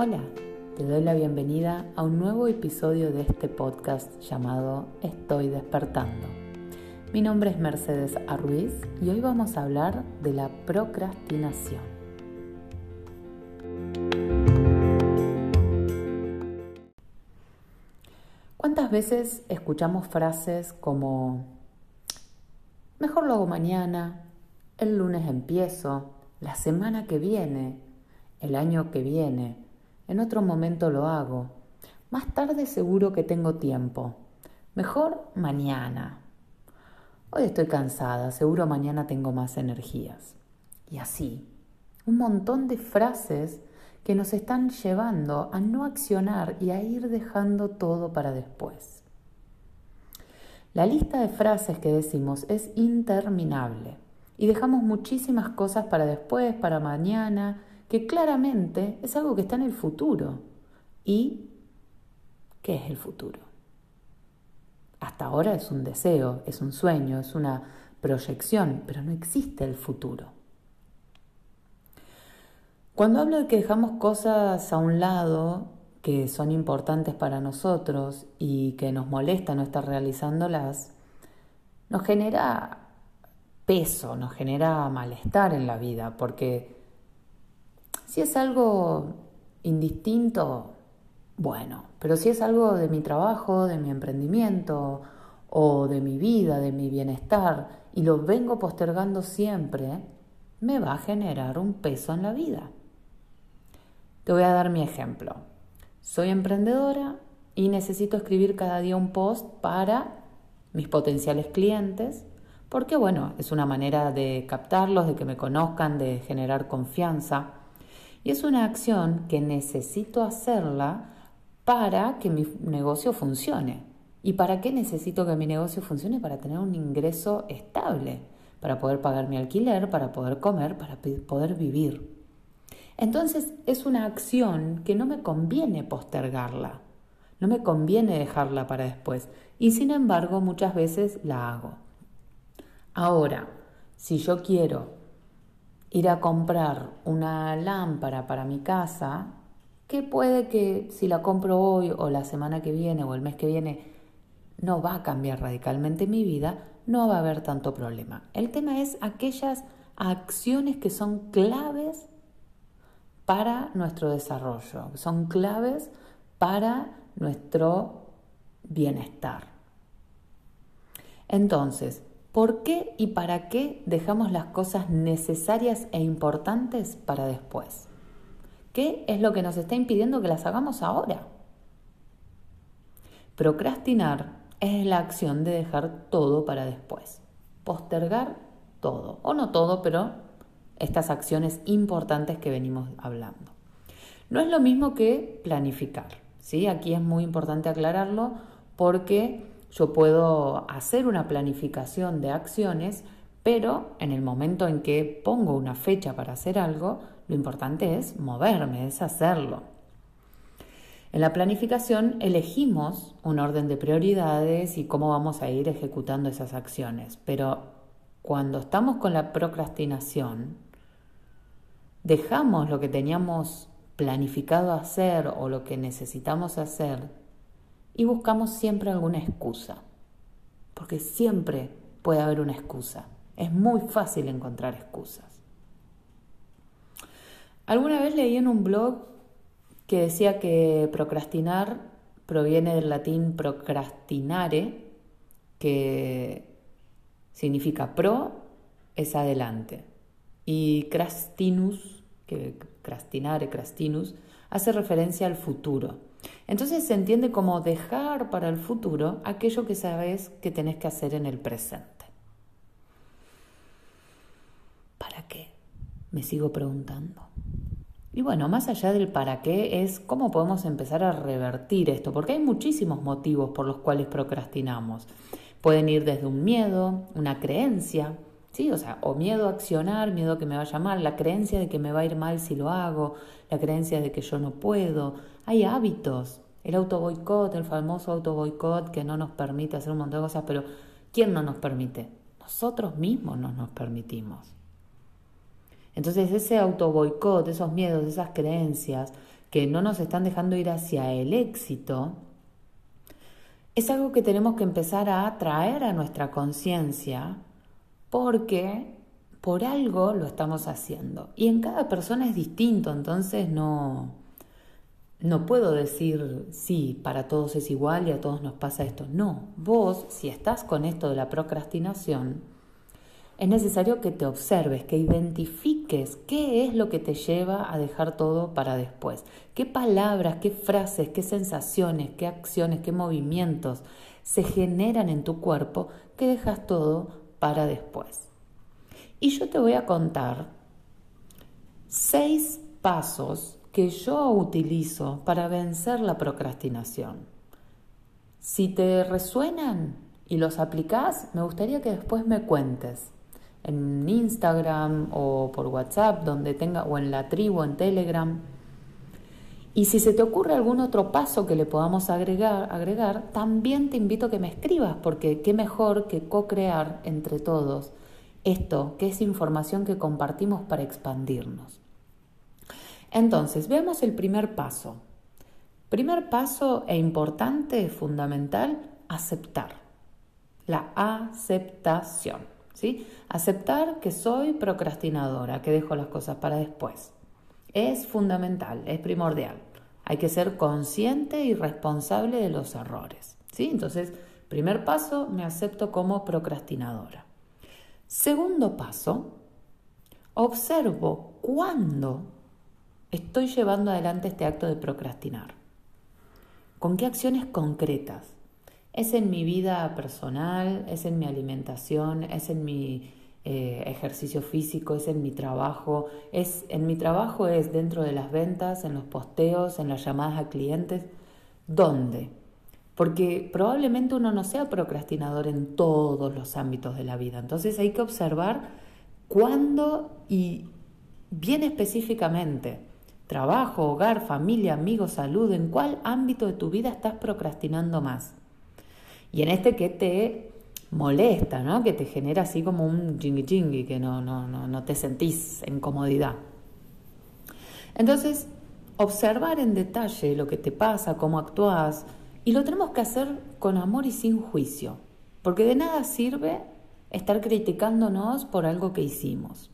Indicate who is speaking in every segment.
Speaker 1: Hola, te doy la bienvenida a un nuevo episodio de este podcast llamado Estoy despertando. Mi nombre es Mercedes Arruiz y hoy vamos a hablar de la procrastinación. ¿Cuántas veces escuchamos frases como mejor lo hago mañana, el lunes empiezo, la semana que viene, el año que viene? En otro momento lo hago. Más tarde seguro que tengo tiempo. Mejor mañana. Hoy estoy cansada, seguro mañana tengo más energías. Y así, un montón de frases que nos están llevando a no accionar y a ir dejando todo para después. La lista de frases que decimos es interminable y dejamos muchísimas cosas para después, para mañana, que claramente es algo que está en el futuro. ¿Y qué es el futuro? Hasta ahora es un deseo, es un sueño, es una proyección, pero no existe el futuro. Cuando hablo de que dejamos cosas a un lado que son importantes para nosotros y que nos molesta no estar realizándolas, nos genera peso, nos genera malestar en la vida, porque si es algo indistinto, bueno, pero si es algo de mi trabajo, de mi emprendimiento o de mi vida, de mi bienestar, y lo vengo postergando siempre, me va a generar un peso en la vida. Te voy a dar mi ejemplo. Soy emprendedora y necesito escribir cada día un post para mis potenciales clientes, porque bueno, es una manera de captarlos, de que me conozcan, de generar confianza. Es una acción que necesito hacerla para que mi negocio funcione. ¿Y para qué necesito que mi negocio funcione? Para tener un ingreso estable, para poder pagar mi alquiler, para poder comer, para poder vivir. Entonces es una acción que no me conviene postergarla, no me conviene dejarla para después. Y sin embargo muchas veces la hago. Ahora, si yo quiero ir a comprar una lámpara para mi casa, que puede que si la compro hoy o la semana que viene o el mes que viene no va a cambiar radicalmente mi vida, no va a haber tanto problema. El tema es aquellas acciones que son claves para nuestro desarrollo, son claves para nuestro bienestar. Entonces, ¿Por qué y para qué dejamos las cosas necesarias e importantes para después? ¿Qué es lo que nos está impidiendo que las hagamos ahora? Procrastinar es la acción de dejar todo para después. Postergar todo, o no todo, pero estas acciones importantes que venimos hablando. No es lo mismo que planificar. ¿sí? Aquí es muy importante aclararlo porque yo puedo hacer una planificación de acciones, pero en el momento en que pongo una fecha para hacer algo, lo importante es moverme, es hacerlo. En la planificación elegimos un orden de prioridades y cómo vamos a ir ejecutando esas acciones, pero cuando estamos con la procrastinación, dejamos lo que teníamos planificado hacer o lo que necesitamos hacer y buscamos siempre alguna excusa, porque siempre puede haber una excusa. Es muy fácil encontrar excusas. Alguna vez leí en un blog que decía que procrastinar proviene del latín procrastinare, que significa pro es adelante, y crastinus, que crastinare, crastinus, hace referencia al futuro. Entonces se entiende como dejar para el futuro aquello que sabes que tenés que hacer en el presente. ¿Para qué? Me sigo preguntando. Y bueno, más allá del para qué es cómo podemos empezar a revertir esto, porque hay muchísimos motivos por los cuales procrastinamos. Pueden ir desde un miedo, una creencia, ¿sí? O sea, o miedo a accionar, miedo a que me vaya mal, la creencia de que me va a ir mal si lo hago, la creencia de que yo no puedo. Hay hábitos, el auto boicot, el famoso auto boicot que no nos permite hacer un montón de cosas, pero ¿quién no nos permite? Nosotros mismos no nos permitimos. Entonces ese auto boicot, esos miedos, esas creencias, que no nos están dejando ir hacia el éxito, es algo que tenemos que empezar a traer a nuestra conciencia porque por algo lo estamos haciendo. Y en cada persona es distinto, entonces no, no puedo decir, sí, para todos es igual y a todos nos pasa esto. No, vos, si estás con esto de la procrastinación, es necesario que te observes, que identifiques qué es lo que te lleva a dejar todo para después. ¿Qué palabras, qué frases, qué sensaciones, qué acciones, qué movimientos se generan en tu cuerpo que dejas todo para después? Y yo te voy a contar seis pasos que yo utilizo para vencer la procrastinación. Si te resuenan y los aplicás, me gustaría que después me cuentes en Instagram o por WhatsApp, donde tenga, o en la tribu, en Telegram. Y si se te ocurre algún otro paso que le podamos agregar, agregar, también te invito a que me escribas, porque qué mejor que co-crear entre todos esto, que es información que compartimos para expandirnos. Entonces, veamos el primer paso. Primer paso e importante, fundamental, aceptar. La aceptación. Aceptar que soy procrastinadora, que dejo las cosas para después. Es fundamental, es primordial. Hay que ser consciente y responsable de los errores. ¿sí? Entonces, primer paso, me acepto como procrastinadora. Segundo paso, observo cuándo estoy llevando adelante este acto de procrastinar. ¿Con qué acciones concretas? Es en mi vida personal, es en mi alimentación, es en mi eh, ejercicio físico, es en mi trabajo, es en mi trabajo es dentro de las ventas, en los posteos, en las llamadas a clientes. ¿Dónde? Porque probablemente uno no sea procrastinador en todos los ámbitos de la vida. Entonces hay que observar cuándo y bien específicamente, trabajo, hogar, familia, amigos, salud, en cuál ámbito de tu vida estás procrastinando más. Y en este que te molesta, ¿no? Que te genera así como un jingui jingui, que no, no, no, no te sentís en comodidad. Entonces, observar en detalle lo que te pasa, cómo actúas, y lo tenemos que hacer con amor y sin juicio, porque de nada sirve estar criticándonos por algo que hicimos.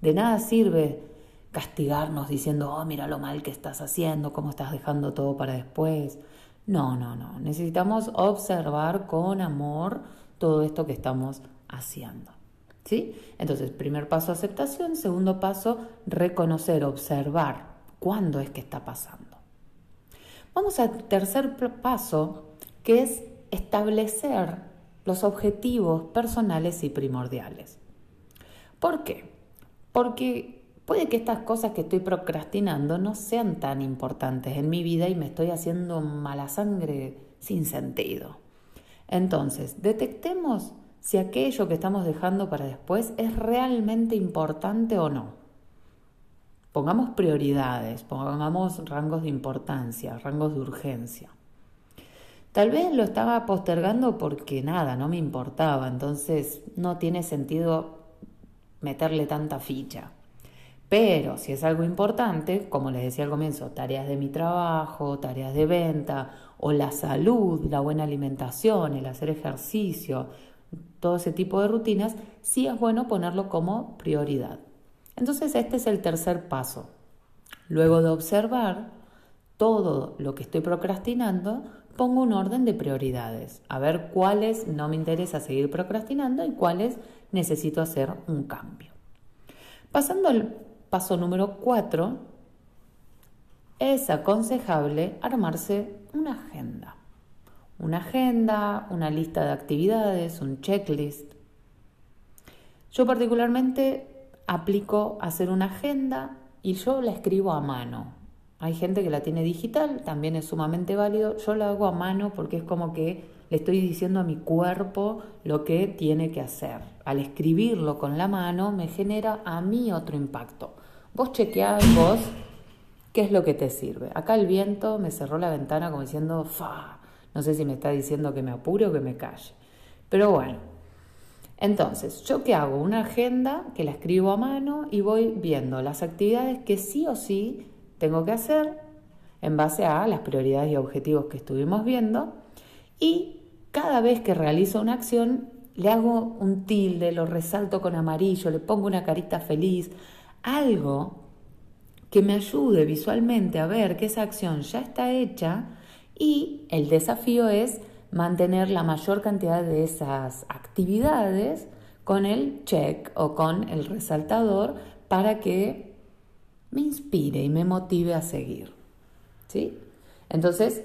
Speaker 1: De nada sirve castigarnos diciendo, oh, mira lo mal que estás haciendo, cómo estás dejando todo para después. No, no, no. Necesitamos observar con amor todo esto que estamos haciendo. ¿Sí? Entonces, primer paso, aceptación. Segundo paso, reconocer, observar cuándo es que está pasando. Vamos al tercer paso, que es establecer los objetivos personales y primordiales. ¿Por qué? Porque Puede que estas cosas que estoy procrastinando no sean tan importantes en mi vida y me estoy haciendo mala sangre sin sentido. Entonces, detectemos si aquello que estamos dejando para después es realmente importante o no. Pongamos prioridades, pongamos rangos de importancia, rangos de urgencia. Tal vez lo estaba postergando porque nada, no me importaba, entonces no tiene sentido meterle tanta ficha. Pero si es algo importante, como les decía al comienzo, tareas de mi trabajo, tareas de venta, o la salud, la buena alimentación, el hacer ejercicio, todo ese tipo de rutinas, sí es bueno ponerlo como prioridad. Entonces este es el tercer paso. Luego de observar todo lo que estoy procrastinando, pongo un orden de prioridades, a ver cuáles no me interesa seguir procrastinando y cuáles necesito hacer un cambio. Pasando al Paso número 4. Es aconsejable armarse una agenda. Una agenda, una lista de actividades, un checklist. Yo particularmente aplico hacer una agenda y yo la escribo a mano. Hay gente que la tiene digital, también es sumamente válido. Yo la hago a mano porque es como que le estoy diciendo a mi cuerpo lo que tiene que hacer. Al escribirlo con la mano me genera a mí otro impacto. Vos chequeás vos qué es lo que te sirve. Acá el viento me cerró la ventana como diciendo, fa, no sé si me está diciendo que me apure o que me calle. Pero bueno, entonces, ¿yo qué hago? Una agenda que la escribo a mano y voy viendo las actividades que sí o sí tengo que hacer en base a las prioridades y objetivos que estuvimos viendo y cada vez que realizo una acción le hago un tilde, lo resalto con amarillo, le pongo una carita feliz, algo que me ayude visualmente a ver que esa acción ya está hecha y el desafío es mantener la mayor cantidad de esas actividades con el check o con el resaltador para que me inspire y me motive a seguir. ¿Sí? Entonces,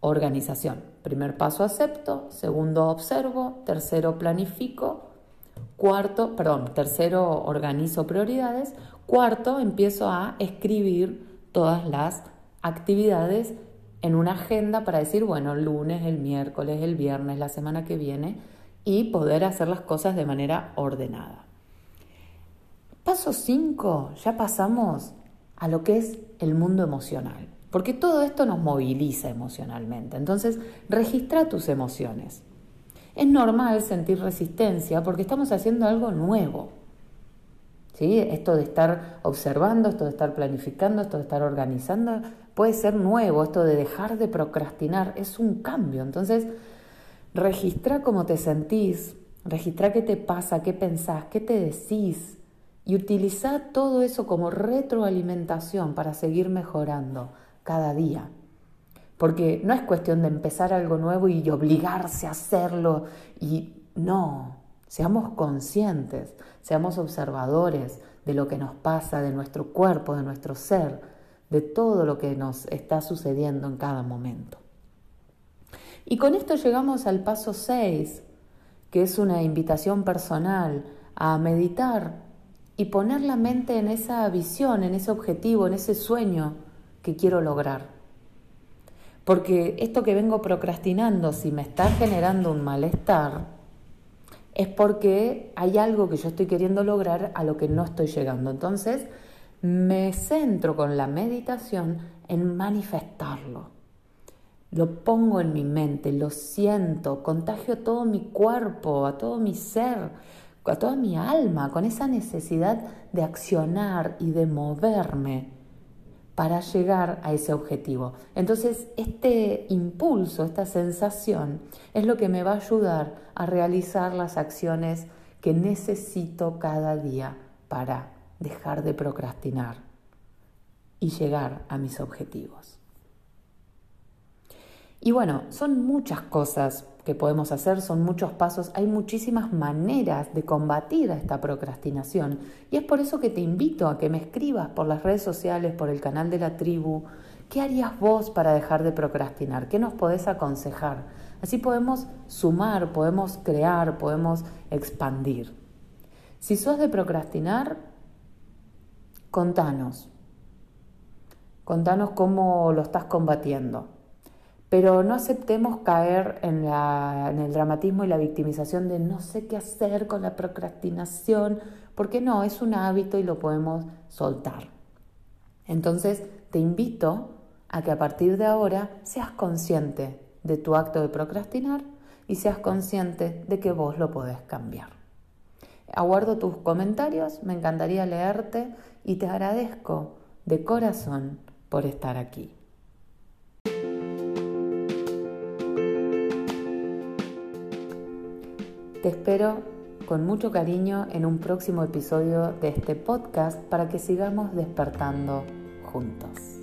Speaker 1: organización. Primer paso acepto, segundo observo, tercero planifico, cuarto, perdón, tercero organizo prioridades, cuarto empiezo a escribir todas las actividades en una agenda para decir, bueno, el lunes, el miércoles, el viernes, la semana que viene, y poder hacer las cosas de manera ordenada. Paso 5, ya pasamos a lo que es el mundo emocional, porque todo esto nos moviliza emocionalmente. Entonces, registra tus emociones. Es normal sentir resistencia porque estamos haciendo algo nuevo. ¿Sí? Esto de estar observando, esto de estar planificando, esto de estar organizando, puede ser nuevo, esto de dejar de procrastinar, es un cambio. Entonces, registra cómo te sentís, registra qué te pasa, qué pensás, qué te decís y utiliza todo eso como retroalimentación para seguir mejorando cada día. Porque no es cuestión de empezar algo nuevo y obligarse a hacerlo y no, seamos conscientes, seamos observadores de lo que nos pasa, de nuestro cuerpo, de nuestro ser de todo lo que nos está sucediendo en cada momento. Y con esto llegamos al paso 6, que es una invitación personal a meditar y poner la mente en esa visión, en ese objetivo, en ese sueño que quiero lograr. Porque esto que vengo procrastinando, si me está generando un malestar, es porque hay algo que yo estoy queriendo lograr a lo que no estoy llegando. Entonces, me centro con la meditación en manifestarlo. Lo pongo en mi mente, lo siento, contagio a todo mi cuerpo, a todo mi ser, a toda mi alma, con esa necesidad de accionar y de moverme para llegar a ese objetivo. Entonces, este impulso, esta sensación, es lo que me va a ayudar a realizar las acciones que necesito cada día para dejar de procrastinar y llegar a mis objetivos. Y bueno, son muchas cosas que podemos hacer, son muchos pasos, hay muchísimas maneras de combatir a esta procrastinación. Y es por eso que te invito a que me escribas por las redes sociales, por el canal de la tribu, ¿qué harías vos para dejar de procrastinar? ¿Qué nos podés aconsejar? Así podemos sumar, podemos crear, podemos expandir. Si sos de procrastinar, Contanos. Contanos cómo lo estás combatiendo. Pero no aceptemos caer en, el dramatismo y la victimización de no sé qué hacer con la procrastinación, porque no, es un hábito y lo podemos soltar. Entonces, te invito a que a partir de ahora seas consciente de tu acto de procrastinar y seas consciente de que vos lo podés cambiar. Aguardo tus comentarios, me encantaría leerte y te agradezco de corazón por estar aquí. Te espero con mucho cariño en un próximo episodio de este podcast para que sigamos despertando juntos.